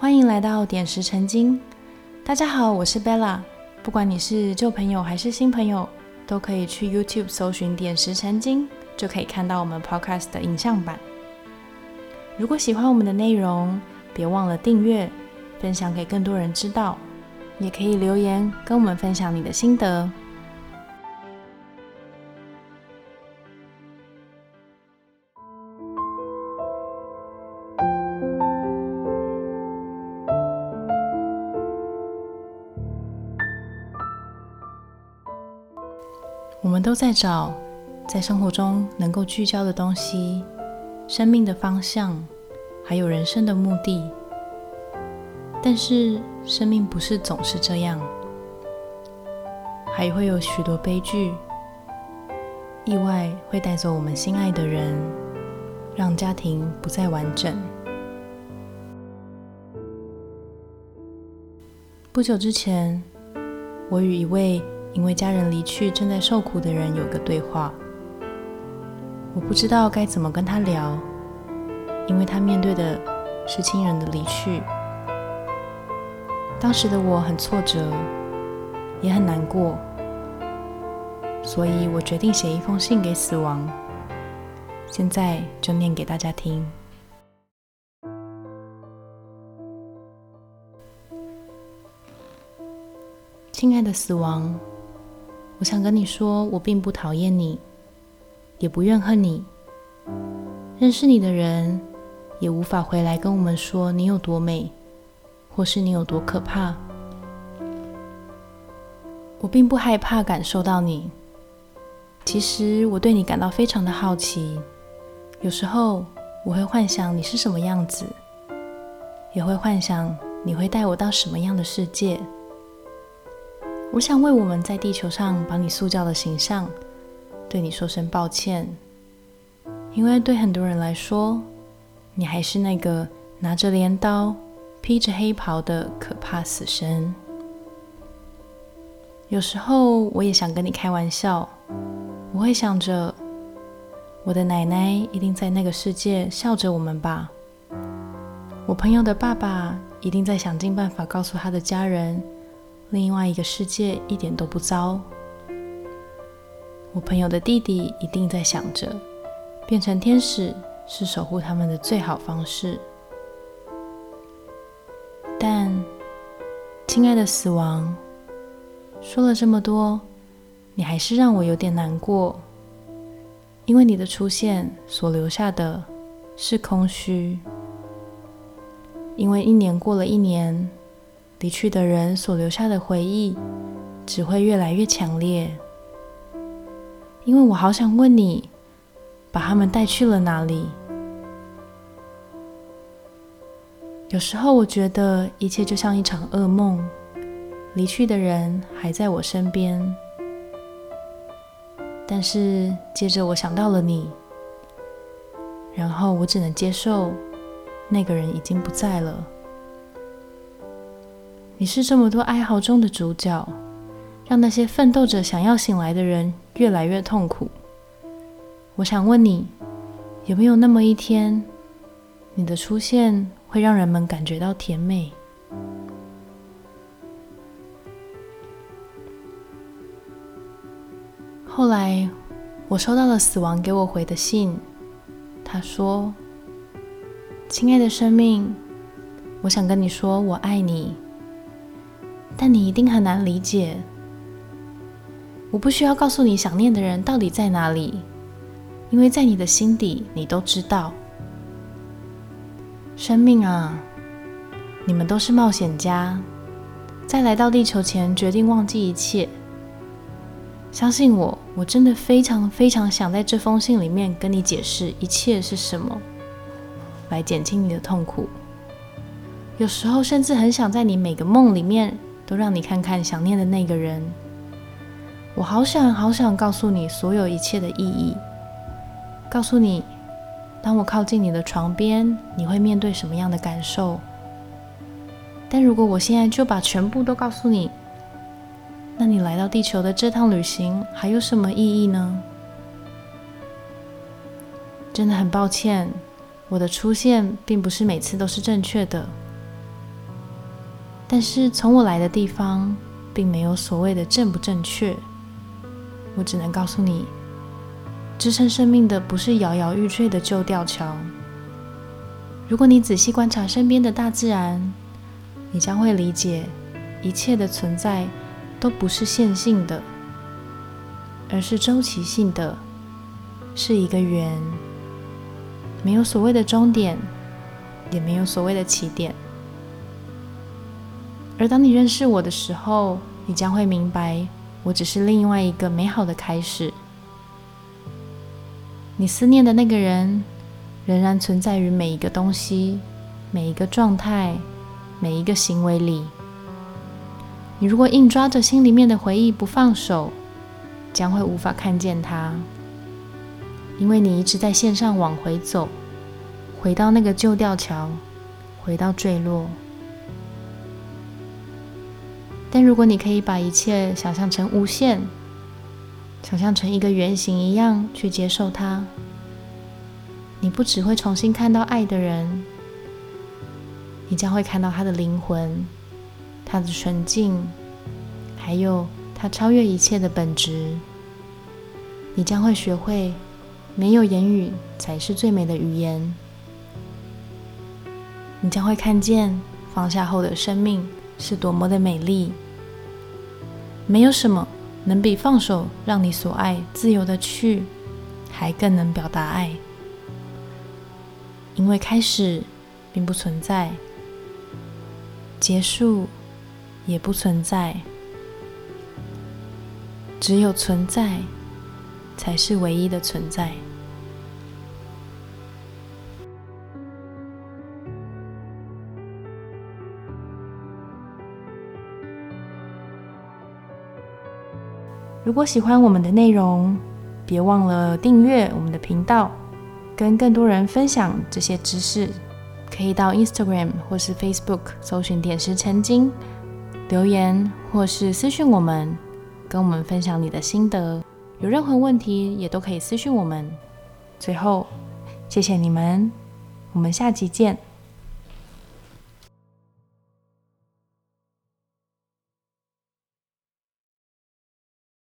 欢迎来到点石成金。大家好，我是 Bella。不管你是旧朋友还是新朋友，都可以去 YouTube 搜寻“点石成金”，就可以看到我们 Podcast 的影像版。如果喜欢我们的内容，别忘了订阅、分享给更多人知道，也可以留言跟我们分享你的心得。我们都在找在生活中能够聚焦的东西、生命的方向，还有人生的目的。但是生命不是总是这样，还会有许多悲剧、意外会带走我们心爱的人，让家庭不再完整。不久之前，我与一位。因为家人离去正在受苦的人有个对话，我不知道该怎么跟他聊，因为他面对的是亲人的离去。当时的我很挫折，也很难过，所以我决定写一封信给死亡。现在就念给大家听。亲爱的死亡。我想跟你说，我并不讨厌你，也不怨恨你。认识你的人也无法回来跟我们说你有多美，或是你有多可怕。我并不害怕感受到你。其实我对你感到非常的好奇。有时候我会幻想你是什么样子，也会幻想你会带我到什么样的世界。我想为我们在地球上把你塑造的形象，对你说声抱歉，因为对很多人来说，你还是那个拿着镰刀、披着黑袍的可怕死神。有时候我也想跟你开玩笑，我会想着，我的奶奶一定在那个世界笑着我们吧，我朋友的爸爸一定在想尽办法告诉他的家人。另外一个世界一点都不糟。我朋友的弟弟一定在想着，变成天使是守护他们的最好方式。但，亲爱的死亡，说了这么多，你还是让我有点难过，因为你的出现所留下的是空虚。因为一年过了一年。离去的人所留下的回忆，只会越来越强烈。因为我好想问你，把他们带去了哪里？有时候我觉得一切就像一场噩梦，离去的人还在我身边，但是接着我想到了你，然后我只能接受那个人已经不在了。你是这么多哀嚎中的主角，让那些奋斗着想要醒来的人越来越痛苦。我想问你，有没有那么一天，你的出现会让人们感觉到甜美？后来，我收到了死亡给我回的信，他说：“亲爱的生命，我想跟你说，我爱你。”但你一定很难理解，我不需要告诉你想念的人到底在哪里，因为在你的心底，你都知道。生命啊，你们都是冒险家，在来到地球前决定忘记一切。相信我，我真的非常非常想在这封信里面跟你解释一切是什么，来减轻你的痛苦。有时候甚至很想在你每个梦里面。都让你看看想念的那个人，我好想好想告诉你所有一切的意义，告诉你，当我靠近你的床边，你会面对什么样的感受。但如果我现在就把全部都告诉你，那你来到地球的这趟旅行还有什么意义呢？真的很抱歉，我的出现并不是每次都是正确的。但是从我来的地方，并没有所谓的正不正确。我只能告诉你，支撑生命的不是摇摇欲坠的旧吊桥。如果你仔细观察身边的大自然，你将会理解，一切的存在都不是线性的，而是周期性的，是一个圆，没有所谓的终点，也没有所谓的起点。而当你认识我的时候，你将会明白，我只是另外一个美好的开始。你思念的那个人，仍然存在于每一个东西、每一个状态、每一个行为里。你如果硬抓着心里面的回忆不放手，将会无法看见它，因为你一直在线上往回走，回到那个旧吊桥，回到坠落。但如果你可以把一切想象成无限，想象成一个圆形一样去接受它，你不只会重新看到爱的人，你将会看到他的灵魂、他的纯净，还有他超越一切的本质。你将会学会，没有言语才是最美的语言。你将会看见放下后的生命。是多么的美丽！没有什么能比放手，让你所爱自由的去，还更能表达爱。因为开始并不存在，结束也不存在，只有存在才是唯一的存在。如果喜欢我们的内容，别忘了订阅我们的频道，跟更多人分享这些知识。可以到 Instagram 或是 Facebook 搜寻“点石成金”，留言或是私讯我们，跟我们分享你的心得。有任何问题也都可以私讯我们。最后，谢谢你们，我们下集见。